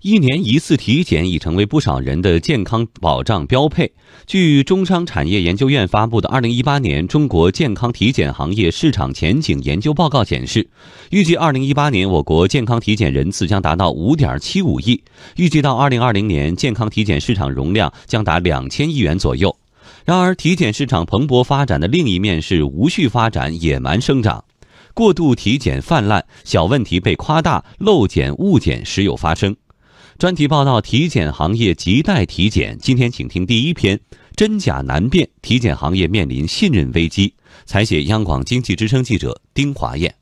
一年一次体检已成为不少人的健康保障标配。据中商产业研究院发布的《二零一八年中国健康体检行业市场前景研究报告》显示，预计二零一八年我国健康体检人次将达到五点七五亿，预计到二零二零年，健康体检市场容量将达两千亿元左右。然而，体检市场蓬勃发展的另一面是无序发展、野蛮生长，过度体检泛滥，小问题被夸大，漏检误检时有发生。专题报道：体检行业亟待体检。今天，请听第一篇：真假难辨，体检行业面临信任危机。采写央广经济之声记者丁华燕。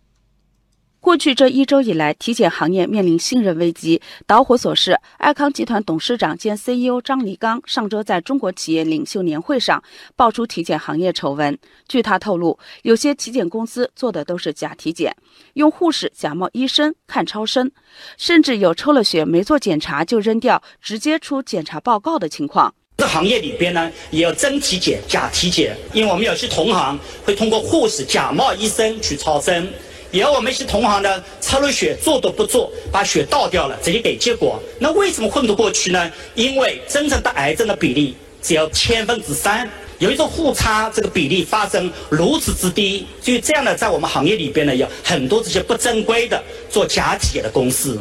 过去这一周以来，体检行业面临信任危机。导火索是爱康集团董事长兼 CEO 张黎刚上周在中国企业领袖年会上爆出体检行业丑闻。据他透露，有些体检公司做的都是假体检，用护士假冒医生看超声，甚至有抽了血没做检查就扔掉，直接出检查报告的情况。这行业里边呢，也有真体检、假体检，因为我们有些同行会通过护士假冒医生去超声。也要我们一些同行呢，测了血做都不做，把血倒掉了，直接给结果。那为什么混不过去呢？因为真正的癌症的比例只有千分之三，有一种误差，这个比例发生如此之低，所以这样呢，在我们行业里边呢，有很多这些不正规的做假体检的公司，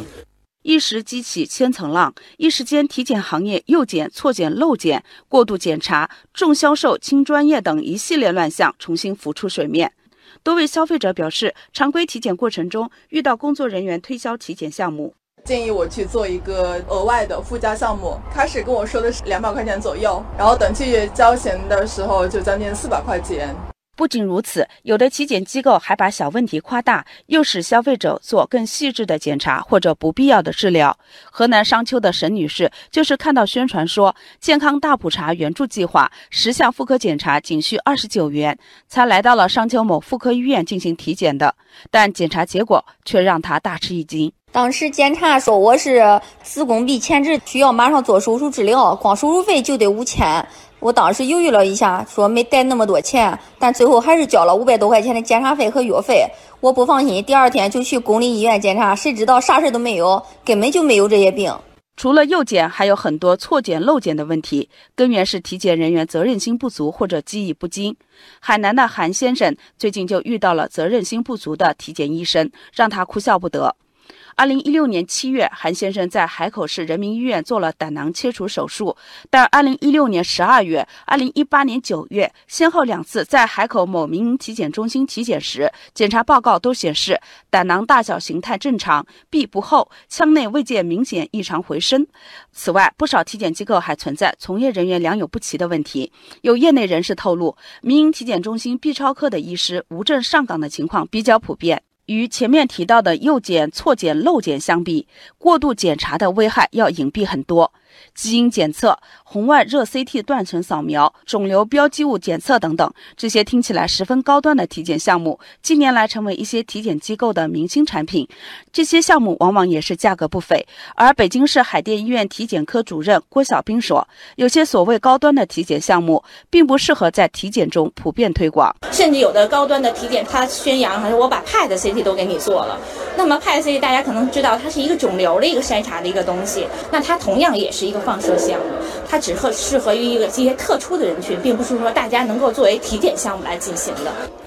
一时激起千层浪，一时间体检行业又检错检漏检、过度检查、重销售轻专业等一系列乱象重新浮出水面。多位消费者表示，常规体检过程中遇到工作人员推销体检项目，建议我去做一个额外的附加项目。开始跟我说的是两百块钱左右，然后等去交钱的时候就将近四百块钱。不仅如此，有的体检机构还把小问题夸大，诱使消费者做更细致的检查或者不必要的治疗。河南商丘的沈女士就是看到宣传说健康大普查援助计划，十项妇科检查仅需二十九元，才来到了商丘某妇科医院进行体检的，但检查结果却让她大吃一惊。当时检查说我是子宫壁前置，需要马上做手术治疗，光手术费就得五千。我当时犹豫了一下，说没带那么多钱，但最后还是交了五百多块钱的检查费和药费。我不放心，第二天就去公立医院检查，谁知道啥事都没有，根本就没有这些病。除了诱检，还有很多错检漏检的问题，根源是体检人员责任心不足或者技艺不精。海南的韩先生最近就遇到了责任心不足的体检医生，让他哭笑不得。二零一六年七月，韩先生在海口市人民医院做了胆囊切除手术，但二零一六年十二月、二零一八年九月，先后两次在海口某民营体检中心体检时，检查报告都显示胆囊大小形态正常，壁不厚，腔内未见明显异常回声。此外，不少体检机构还存在从业人员良莠不齐的问题。有业内人士透露，民营体检中心 B 超科的医师无证上岗的情况比较普遍。与前面提到的诱检、错检、漏检相比，过度检查的危害要隐蔽很多。基因检测、红外热 CT 断层扫描、肿瘤标记物检测等等，这些听起来十分高端的体检项目，近年来成为一些体检机构的明星产品。这些项目往往也是价格不菲。而北京市海淀医院体检科主任郭小兵说，有些所谓高端的体检项目，并不适合在体检中普遍推广。甚至有的高端的体检，它宣扬还是我把 PET CT 都给你做了。那么 PET CT 大家可能知道，它是一个肿瘤的一个筛查的一个东西，那它同样也是一个。放射项目，它只适适合于一个这些特殊的人群，并不是说大家能够作为体检项目来进行的。